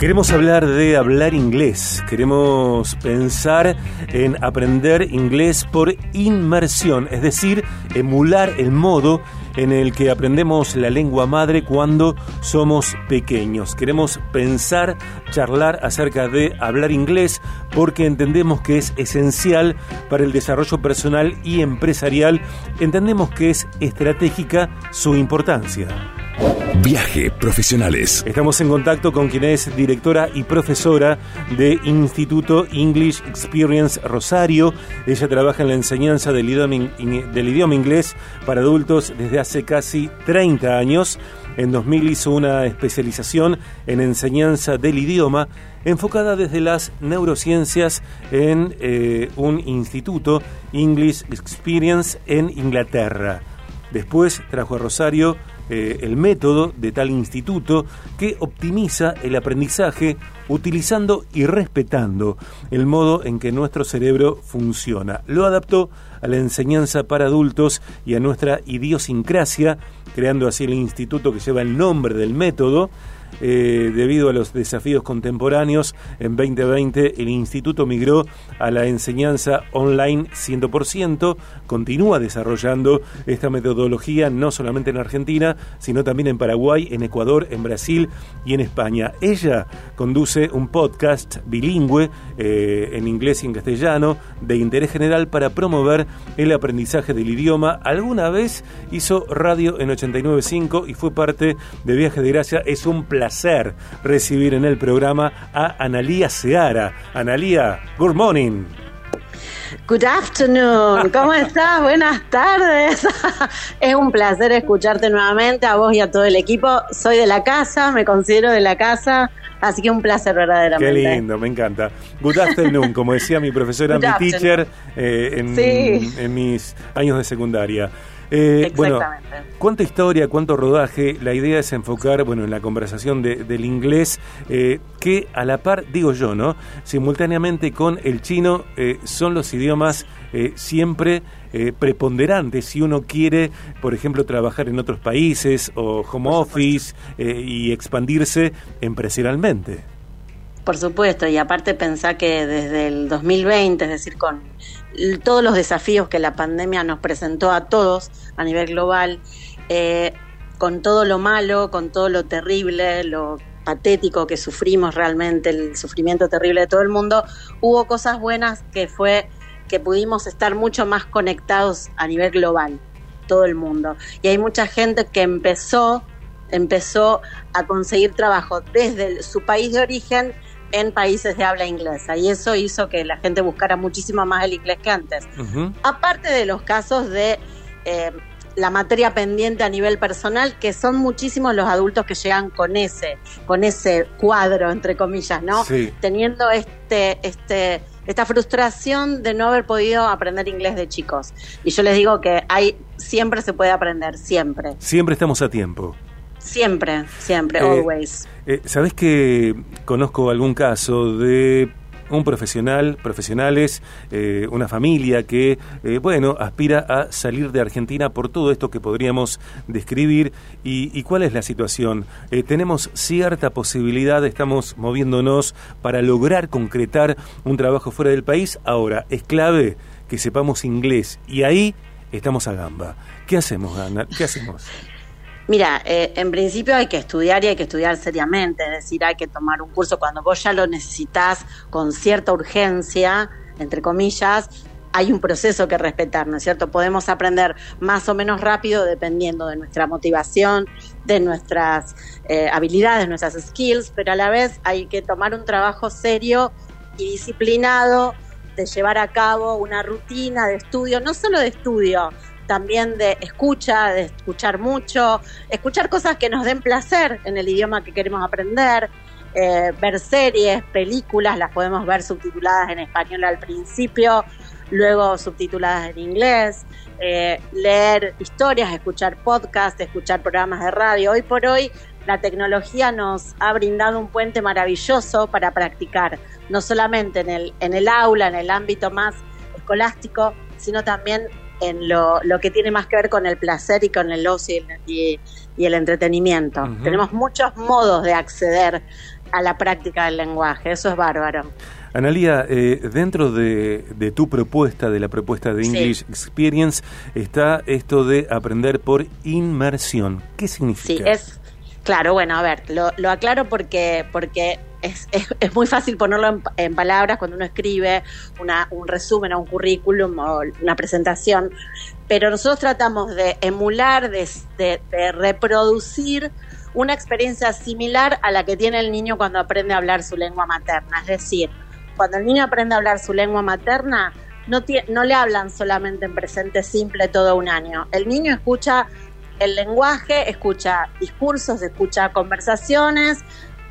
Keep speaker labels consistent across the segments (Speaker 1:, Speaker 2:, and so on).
Speaker 1: Queremos hablar de hablar inglés, queremos pensar en aprender inglés por inmersión, es decir, emular el modo en el que aprendemos la lengua madre cuando somos pequeños. Queremos pensar, charlar acerca de hablar inglés porque entendemos que es esencial para el desarrollo personal y empresarial, entendemos que es estratégica su importancia.
Speaker 2: Viaje Profesionales.
Speaker 1: Estamos en contacto con quien es directora y profesora de Instituto English Experience Rosario. Ella trabaja en la enseñanza del idioma, del idioma inglés para adultos desde hace casi 30 años. En 2000 hizo una especialización en enseñanza del idioma enfocada desde las neurociencias en eh, un instituto English Experience en Inglaterra. Después trajo a Rosario eh, el método de tal instituto que optimiza el aprendizaje utilizando y respetando el modo en que nuestro cerebro funciona. Lo adaptó a la enseñanza para adultos y a nuestra idiosincrasia, creando así el instituto que lleva el nombre del método eh, debido a los desafíos contemporáneos, en 2020 el instituto migró a la enseñanza online 100%, continúa desarrollando esta metodología no solamente en Argentina, sino también en Paraguay, en Ecuador, en Brasil y en España. Ella conduce un podcast bilingüe eh, en inglés y en castellano de interés general para promover el aprendizaje del idioma. Alguna vez hizo radio en 89.5 y fue parte de Viaje de Gracia. Es un placer placer recibir en el programa a Analía Seara. Analía, good morning.
Speaker 3: Good afternoon, ¿cómo estás? Buenas tardes. es un placer escucharte nuevamente a vos y a todo el equipo. Soy de la casa, me considero de la casa, así que un placer verdaderamente.
Speaker 1: Qué lindo, me encanta. Good afternoon, como decía mi profesora, mi teacher eh, en mis años de secundaria. Eh, bueno, cuánta historia, cuánto rodaje. La idea es enfocar, bueno, en la conversación del inglés, eh, que a la par, digo yo, ¿no? Simultáneamente con el chino eh, son los idiomas siempre preponderantes si uno quiere, por ejemplo, trabajar en otros países o home office y expandirse empresarialmente.
Speaker 3: Por supuesto, y aparte pensar que desde el 2020, es decir, con todos los desafíos que la pandemia nos presentó a todos a nivel global, eh, con todo lo malo, con todo lo terrible, lo patético que sufrimos realmente, el sufrimiento terrible de todo el mundo, hubo cosas buenas que fue que pudimos estar mucho más conectados a nivel global, todo el mundo. Y hay mucha gente que empezó, empezó a conseguir trabajo desde su país de origen en países de habla inglesa y eso hizo que la gente buscara muchísimo más el inglés que antes. Aparte de los casos de eh, la materia pendiente a nivel personal, que son muchísimos los adultos que llegan con ese, con ese cuadro, entre comillas, ¿no? Teniendo este, este, esta frustración de no haber podido aprender inglés de chicos. Y yo les digo que hay, siempre se puede aprender, siempre.
Speaker 1: Siempre estamos a tiempo.
Speaker 3: Siempre, siempre, eh, always.
Speaker 1: Eh, ¿Sabes que conozco algún caso de un profesional, profesionales, eh, una familia que, bueno, aspira a salir de Argentina por todo esto que podríamos describir. ¿Y, cuál es la situación? tenemos cierta posibilidad, estamos moviéndonos para lograr concretar un trabajo fuera del país. Ahora, es clave que sepamos inglés y ahí estamos a gamba. ¿Qué hacemos, Ana? ¿Qué hacemos?
Speaker 3: Mira, eh, en principio hay que estudiar y hay que estudiar seriamente, es decir, hay que tomar un curso cuando vos ya lo necesitas con cierta urgencia, entre comillas, hay un proceso que respetar, ¿no es cierto? Podemos aprender más o menos rápido dependiendo de nuestra motivación, de nuestras eh, habilidades, nuestras skills, pero a la vez hay que tomar un trabajo serio y disciplinado de llevar a cabo una rutina de estudio, no solo de estudio, también de escucha, de escuchar mucho, escuchar cosas que nos den placer en el idioma que queremos aprender, eh, ver series, películas, las podemos ver subtituladas en español al principio, luego subtituladas en inglés, eh, leer historias, escuchar podcasts, escuchar programas de radio. Hoy por hoy la tecnología nos ha brindado un puente maravilloso para practicar, no solamente en el, en el aula, en el ámbito más escolástico, sino también en lo, lo, que tiene más que ver con el placer y con el ocio y, el entretenimiento. Tenemos muchos modos de acceder a la práctica del lenguaje. Eso es bárbaro.
Speaker 1: Analía, eh, dentro de, tu propuesta, de la propuesta de English Experience, está esto de aprender por inmersión. ¿Qué significa?
Speaker 3: Sí, es, claro, bueno, a ver, lo, aclaro porque, porque es, es, muy fácil ponerlo en, palabras cuando uno escribe una, un resumen o un currículum o una presentación, pero nosotros tratamos de emular, de, de reproducir una experiencia similar a la que tiene el niño cuando aprende a hablar su lengua materna, es decir, cuando el niño aprende a hablar su lengua materna, no, no le hablan solamente en presente simple todo un año. El niño escucha el lenguaje, escucha discursos, escucha conversaciones,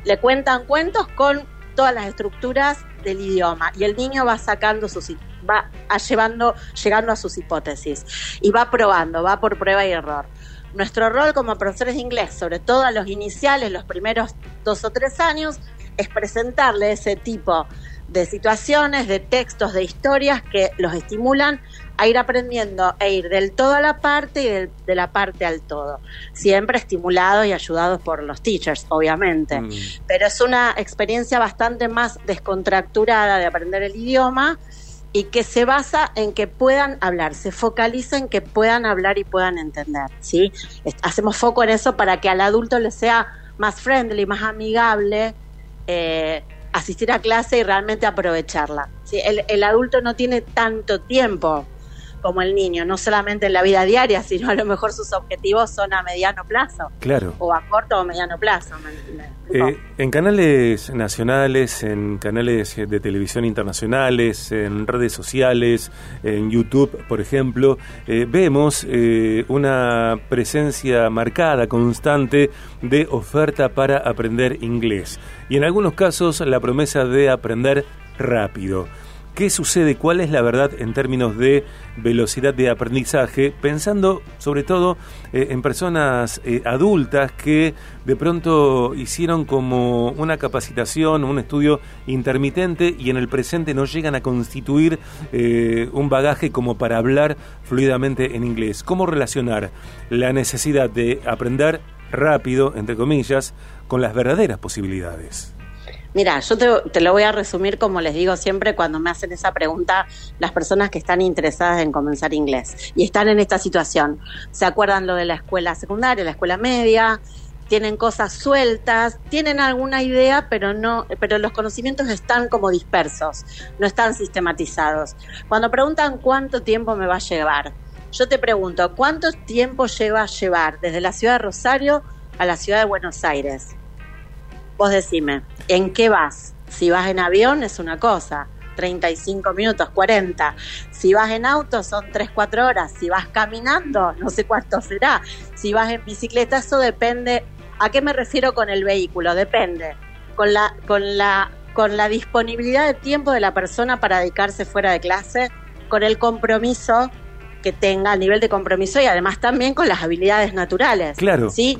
Speaker 3: le cuentan cuentos con todas las estructuras del idioma y el niño va sacando sus va llevando llegando a sus hipótesis y va probando, va por prueba y error. Nuestro rol como profesores de inglés, sobre todo a los iniciales, los primeros dos o tres años, es presentarle ese tipo de situaciones, de textos, de historias que los estimulan a ir aprendiendo e ir del todo a la parte y de la parte al todo. Siempre estimulados y ayudados por los teachers, obviamente. Mm. Pero es una experiencia bastante más descontracturada de aprender el idioma y que se basa en que puedan hablar, se focaliza en que puedan hablar y puedan entender, ¿sí? Hacemos foco en eso para que al adulto le sea más friendly, más amigable, eh, asistir a clase y realmente aprovecharla. ¿sí? El, el adulto no tiene tanto tiempo como el niño, no solamente en la vida diaria, sino a lo mejor sus objetivos son a mediano plazo.
Speaker 1: Claro.
Speaker 3: O a corto o mediano plazo.
Speaker 1: Eh, en canales nacionales, en canales de televisión internacionales, en redes sociales, en YouTube, por ejemplo, eh, vemos eh, una presencia marcada, constante de oferta para aprender inglés. Y en algunos casos la promesa de aprender rápido. ¿Qué sucede? ¿Cuál es la verdad en términos de velocidad de aprendizaje? Pensando sobre todo eh, en personas eh, adultas que de pronto hicieron como una capacitación, un estudio intermitente y en el presente no llegan a constituir eh, un bagaje como para hablar fluidamente en inglés. ¿Cómo relacionar la necesidad de aprender rápido, entre comillas, con las verdaderas posibilidades?
Speaker 3: Mira, yo te, lo voy a resumir como les digo siempre cuando me hacen esa pregunta las personas que están interesadas en comenzar inglés y están en esta situación. ¿Se acuerdan lo de la escuela secundaria, la escuela media? Tienen cosas sueltas, tienen alguna idea, pero no, pero los conocimientos están como dispersos, no están sistematizados. Cuando preguntan cuánto tiempo me va a llevar, yo te pregunto, ¿cuánto tiempo lleva a llevar desde la ciudad de Rosario a la ciudad de Buenos Aires? Vos decime, ¿en qué vas? Si vas en avión es una cosa, 35 minutos, 40. Si vas en auto son 3, 4 horas. Si vas caminando, no sé cuánto será. Si vas en bicicleta, eso depende. ¿A qué me refiero con el vehículo? Depende. Con la, con la, con la disponibilidad de tiempo de la persona para dedicarse fuera de clase, con el compromiso que tenga, el nivel de compromiso y además también con las habilidades naturales.
Speaker 1: Claro.
Speaker 3: ¿sí?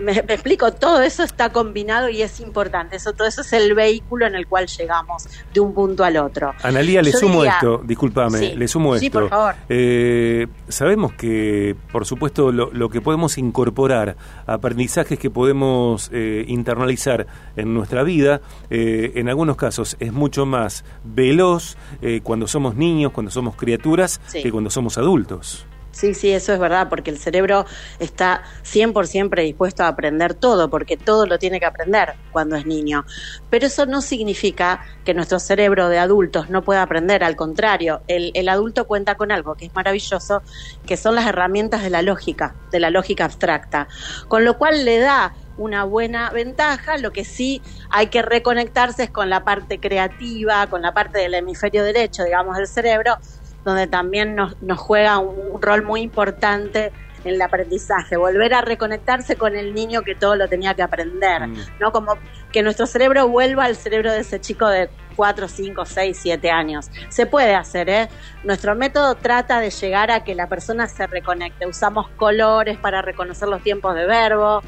Speaker 3: Me, explico, todo eso está combinado y es importante. Eso, todo eso es el vehículo en el cual llegamos de un punto al otro.
Speaker 1: Analía, le sumo esto, discúlpame, le sumo esto.
Speaker 3: Sí, por favor.
Speaker 1: Eh, sabemos que, por supuesto, lo, que podemos incorporar, aprendizajes que podemos eh, internalizar en nuestra vida, eh, en algunos casos es mucho más veloz cuando somos niños, cuando somos criaturas, que cuando somos adultos.
Speaker 3: Sí, sí, eso es verdad, porque el cerebro está 100% predispuesto a aprender todo, porque todo lo tiene que aprender cuando es niño. Pero eso no significa que nuestro cerebro de adultos no pueda aprender, al contrario, el, el adulto cuenta con algo que es maravilloso, que son las herramientas de la lógica, de la lógica abstracta, con lo cual le da una buena ventaja, lo que sí hay que reconectarse es con la parte creativa, con la parte del hemisferio derecho, digamos, del cerebro, donde también nos, nos juega un, rol muy importante en el aprendizaje, volver a reconectarse con el niño que todo lo tenía que aprender, mm. ¿no? Como que nuestro cerebro vuelva al cerebro de ese chico de 4, 5, 6, 7 años. Se puede hacer, ¿eh? Nuestro método trata de llegar a que la persona se reconecte. Usamos colores para reconocer los tiempos de verbo,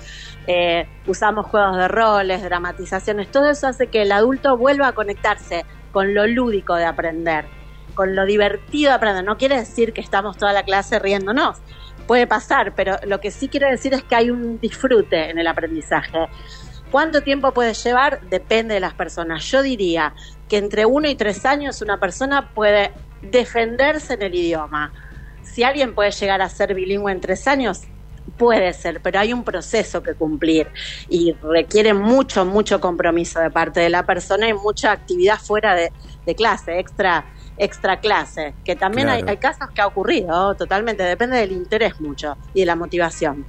Speaker 3: eh, usamos juegos de roles, dramatizaciones, todo eso hace que el adulto vuelva a conectarse con lo lúdico de aprender con lo divertido de aprender. No quiere decir que estamos toda la clase riéndonos. Puede pasar, pero lo que sí quiere decir es que hay un disfrute en el aprendizaje. ¿Cuánto tiempo puede llevar? Depende de las personas. Yo diría que entre uno y tres años una persona puede defenderse en el idioma. Si alguien puede llegar a ser bilingüe en tres años, puede ser, pero hay un proceso que cumplir y requiere mucho, mucho compromiso de parte de la persona y mucha actividad fuera de, clase, extra extra clase, que también hay, hay casos que ha ocurrido, totalmente, depende del interés mucho y de la motivación.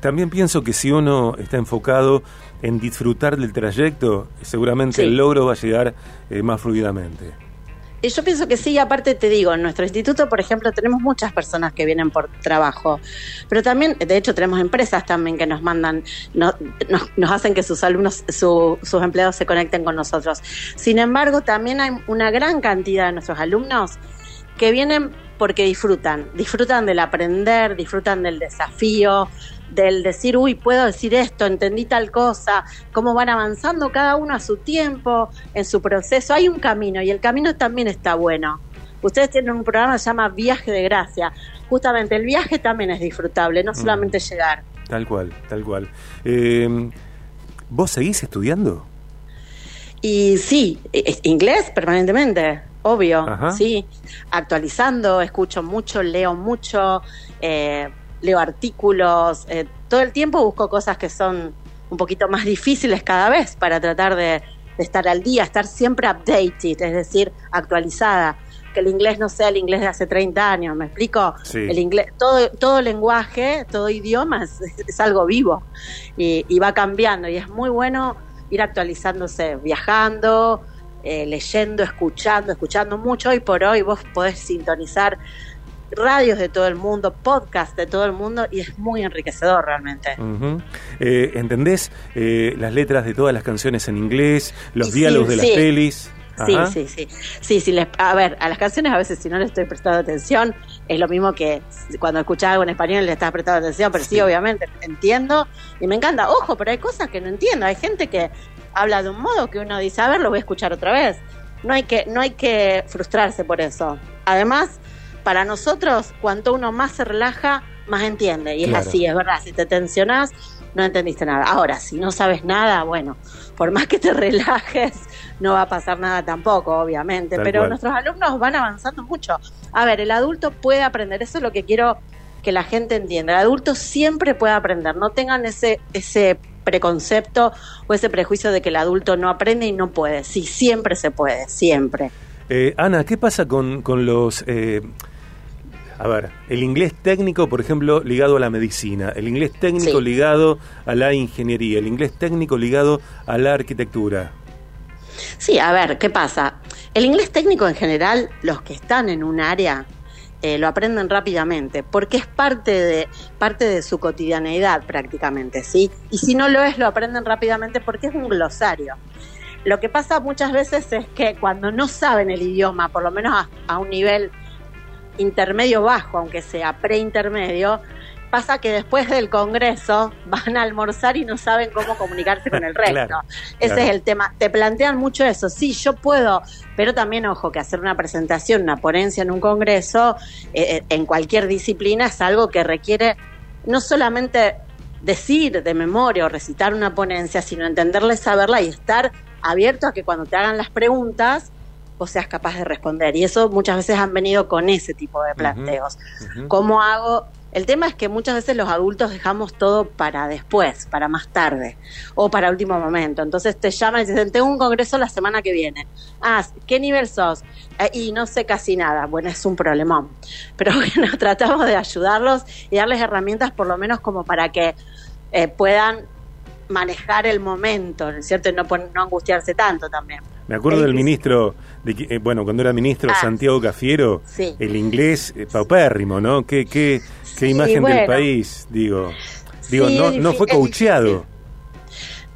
Speaker 1: También pienso que si uno está enfocado en disfrutar del trayecto, seguramente el logro va a llegar eh, más fluidamente.
Speaker 3: Yo pienso que sí, aparte te digo, en nuestro instituto, por ejemplo, tenemos muchas personas que vienen por trabajo, pero también, de hecho, tenemos empresas también que nos mandan, nos, hacen que sus alumnos, sus empleados se conecten con nosotros. Sin embargo, también hay una gran cantidad de nuestros alumnos que vienen porque disfrutan, disfrutan del aprender, disfrutan del desafío, del decir, uy, puedo decir esto, entendí tal cosa, cómo van avanzando cada uno a su tiempo, en su proceso. Hay un camino y el camino también está bueno. Ustedes tienen un programa que se llama Viaje de Gracia. Justamente el viaje también es disfrutable, no mm. solamente llegar.
Speaker 1: Tal cual, tal cual. Eh, ¿Vos seguís estudiando?
Speaker 3: Y sí, inglés permanentemente, obvio, sí. Actualizando, escucho mucho, leo mucho. Eh, leo artículos, eh, todo el tiempo busco cosas que son un poquito más difíciles cada vez para tratar de, estar al día, estar siempre updated, es decir, actualizada. Que el inglés no sea el inglés de hace 30 años, ¿me explico? El inglés, todo, todo lenguaje, todo idioma es, algo vivo y, va cambiando y es muy bueno ir actualizándose, viajando, eh, leyendo, escuchando, escuchando mucho. Hoy por hoy vos podés sintonizar radios de todo el mundo, podcast de todo el mundo y es muy enriquecedor realmente.
Speaker 1: Eh, ¿Entendés eh, las letras de todas las canciones en inglés, los diálogos de las pelis?
Speaker 3: Sí, sí, sí. Sí, sí les, a ver, a las canciones a veces si no le estoy prestando atención, es lo mismo que cuando escuchas algo en español le estás prestando atención, pero sí, obviamente entiendo y me encanta. Ojo, pero hay cosas que no entiendo. Hay gente que habla de un modo que uno dice, a ver, lo voy a escuchar otra vez. No hay que, no hay que frustrarse por eso. Además, para nosotros, cuanto uno más se relaja, más entiende. Y es así, es verdad. Si te tensionás, no entendiste nada. Ahora, si no sabes nada, bueno, por más que te relajes, no va a pasar nada tampoco, obviamente. Pero nuestros alumnos van avanzando mucho. A ver, el adulto puede aprender. Eso es lo que quiero que la gente entienda. El adulto siempre puede aprender. No tengan ese, ese preconcepto o ese prejuicio de que el adulto no aprende y no puede. Sí, siempre se puede, siempre.
Speaker 1: Eh, Ana, ¿qué pasa con, con los... Eh, a ver, el inglés técnico, por ejemplo, ligado a la medicina, el inglés técnico ligado a la ingeniería, el inglés técnico ligado a la arquitectura.
Speaker 3: Sí, a ver, ¿qué pasa? El inglés técnico en general, los que están en un área, eh, lo aprenden rápidamente, porque es parte de, parte de su cotidianeidad prácticamente, ¿sí? Y si no lo es, lo aprenden rápidamente porque es un glosario. Lo que pasa muchas veces es que cuando no saben el idioma, por lo menos a un nivel intermedio bajo, aunque sea preintermedio, pasa que después del Congreso van a almorzar y no saben cómo comunicarse con el resto. Ese es el tema. Te plantean mucho eso. Sí, yo puedo, pero también, ojo, que hacer una presentación, una ponencia en un Congreso, eh, eh, en cualquier disciplina, es algo que requiere no solamente decir de memoria o recitar una ponencia, sino entenderla y saberla y estar abierto a que cuando te hagan las preguntas, vos seas capaz de responder. Y eso muchas veces han venido con ese tipo de planteos. ¿Cómo hago? El tema es que muchas veces los adultos dejamos todo para después, para más tarde o para último momento. Entonces te llaman y dicen, tengo un congreso la semana que viene. Ah, ¿qué nivel sos? Eh, y no sé casi nada. Bueno, es un problemón. Pero bueno, tratamos de ayudarlos y darles herramientas por lo menos como para que eh, puedan manejar el momento, ¿no es cierto? Y no, no angustiarse tanto también.
Speaker 1: Me acuerdo del ministro, de, eh, bueno, cuando era ministro ah, Santiago Cafiero, el inglés eh, paupérrimo, ¿no? Qué, qué, qué imagen del país, digo. Digo, no, no fue coacheado.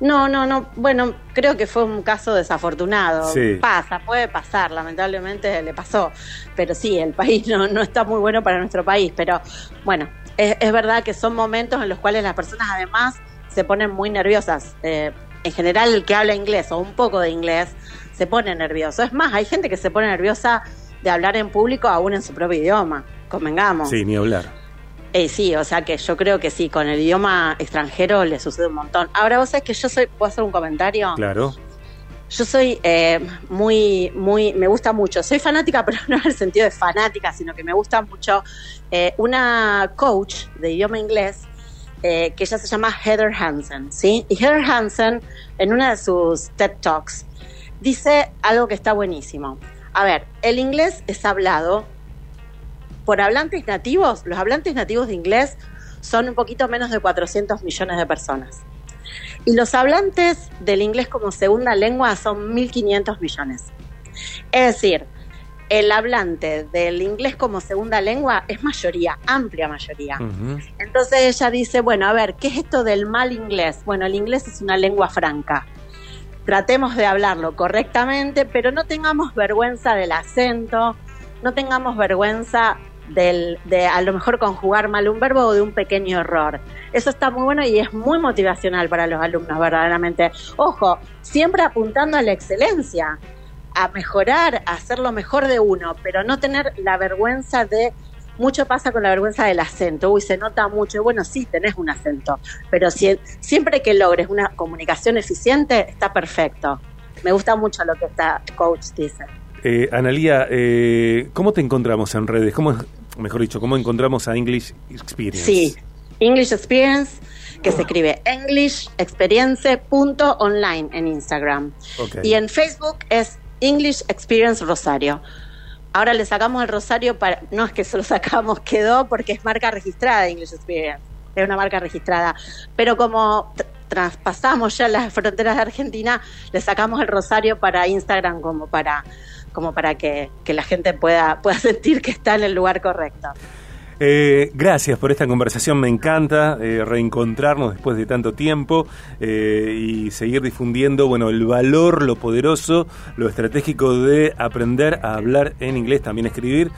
Speaker 3: No, no, no. Bueno, creo que fue un caso desafortunado. Pasa, puede pasar, lamentablemente le pasó. Pero sí, el país no, no está muy bueno para nuestro país. Pero bueno, es, es verdad que son momentos en los cuales las personas además se ponen muy nerviosas. Eh, en general, el que habla inglés o un poco de inglés se pone nervioso. Es más, hay gente que se pone nerviosa de hablar en público aún en su propio idioma. Convengamos.
Speaker 1: Sí, ni hablar.
Speaker 3: Eh, sí, o sea que yo creo que sí, con el idioma extranjero le sucede un montón. Ahora vos sabés que yo soy, ¿puedo hacer un comentario?
Speaker 1: Claro.
Speaker 3: Yo soy eh, muy, muy, me gusta mucho. Soy fanática, pero no en el sentido de fanática, sino que me gusta mucho eh, una coach de idioma inglés eh, que ella se llama Heather Hansen, ¿sí? Y Heather Hansen, en una de sus TED Talks, dice algo que está buenísimo. A ver, el inglés es hablado por hablantes nativos. Los hablantes nativos de inglés son un poquito menos de 400 millones de personas. Y los hablantes del inglés como segunda lengua son 1.500 millones. Es decir, el hablante del inglés como segunda lengua es mayoría, amplia mayoría. Entonces ella dice, bueno, a ver, ¿qué es esto del mal inglés? Bueno, el inglés es una lengua franca. Tratemos de hablarlo correctamente, pero no tengamos vergüenza del acento, no tengamos vergüenza de a lo mejor conjugar mal un verbo o de un pequeño error. Eso está muy bueno y es muy motivacional para los alumnos, verdaderamente. Ojo, siempre apuntando a la excelencia, a mejorar, a hacer lo mejor de uno, pero no tener la vergüenza de mucho pasa con la vergüenza del acento. Uy, se nota mucho. Bueno, sí, tenés un acento, pero si, siempre que logres una comunicación eficiente, está perfecto. Me gusta mucho lo que esta coach dice.
Speaker 1: Eh, Analía, eh, ¿cómo te encontramos en redes? ¿Cómo, mejor dicho, cómo encontramos a English Experience?
Speaker 3: Sí, English Experience, que se escribe englishexperience.online en Instagram. Y en Facebook es English Experience Rosario. Ahora le sacamos el Rosario para. No es que solo sacamos, quedó porque es marca registrada English Experience. Es una marca registrada. Pero como traspasamos ya las fronteras de Argentina, le sacamos el Rosario para Instagram como para como para que, la gente pueda, pueda sentir que está en el lugar correcto.
Speaker 1: Eh, gracias por esta conversación, me encanta eh, reencontrarnos después de tanto tiempo eh, y seguir difundiendo bueno, el valor, lo poderoso, lo estratégico de aprender a hablar en inglés, también escribir,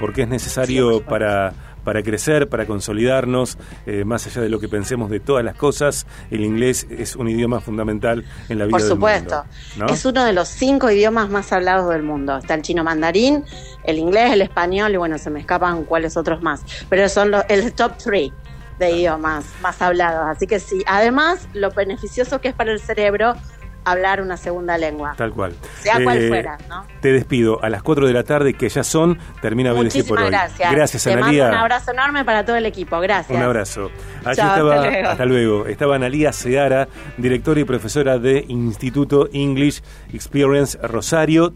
Speaker 1: porque es necesario para, para crecer, para consolidarnos, eh, más allá de lo que pensemos de todas las cosas, el inglés es un idioma fundamental en la vida
Speaker 3: Por supuesto, es uno de los cinco idiomas más hablados del mundo. Está el chino mandarín, el inglés, el español y bueno, se me escapan cuáles otros más, pero son los, el top three de idiomas más hablados. Así que sí, además lo beneficioso que es para el cerebro hablar una segunda lengua.
Speaker 1: Tal cual.
Speaker 3: Sea cual eh, fuera, ¿no?
Speaker 1: Te despido a las 4 de la tarde, que ya son, termina BDC por hoy.
Speaker 3: gracias.
Speaker 1: Gracias,
Speaker 3: Te Mando un abrazo enorme para todo el equipo. Gracias.
Speaker 1: Un abrazo. Allí estaba, hasta luego. hasta luego. Estaba Analía Seara, directora y profesora de Instituto English Experience Rosario.